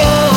go.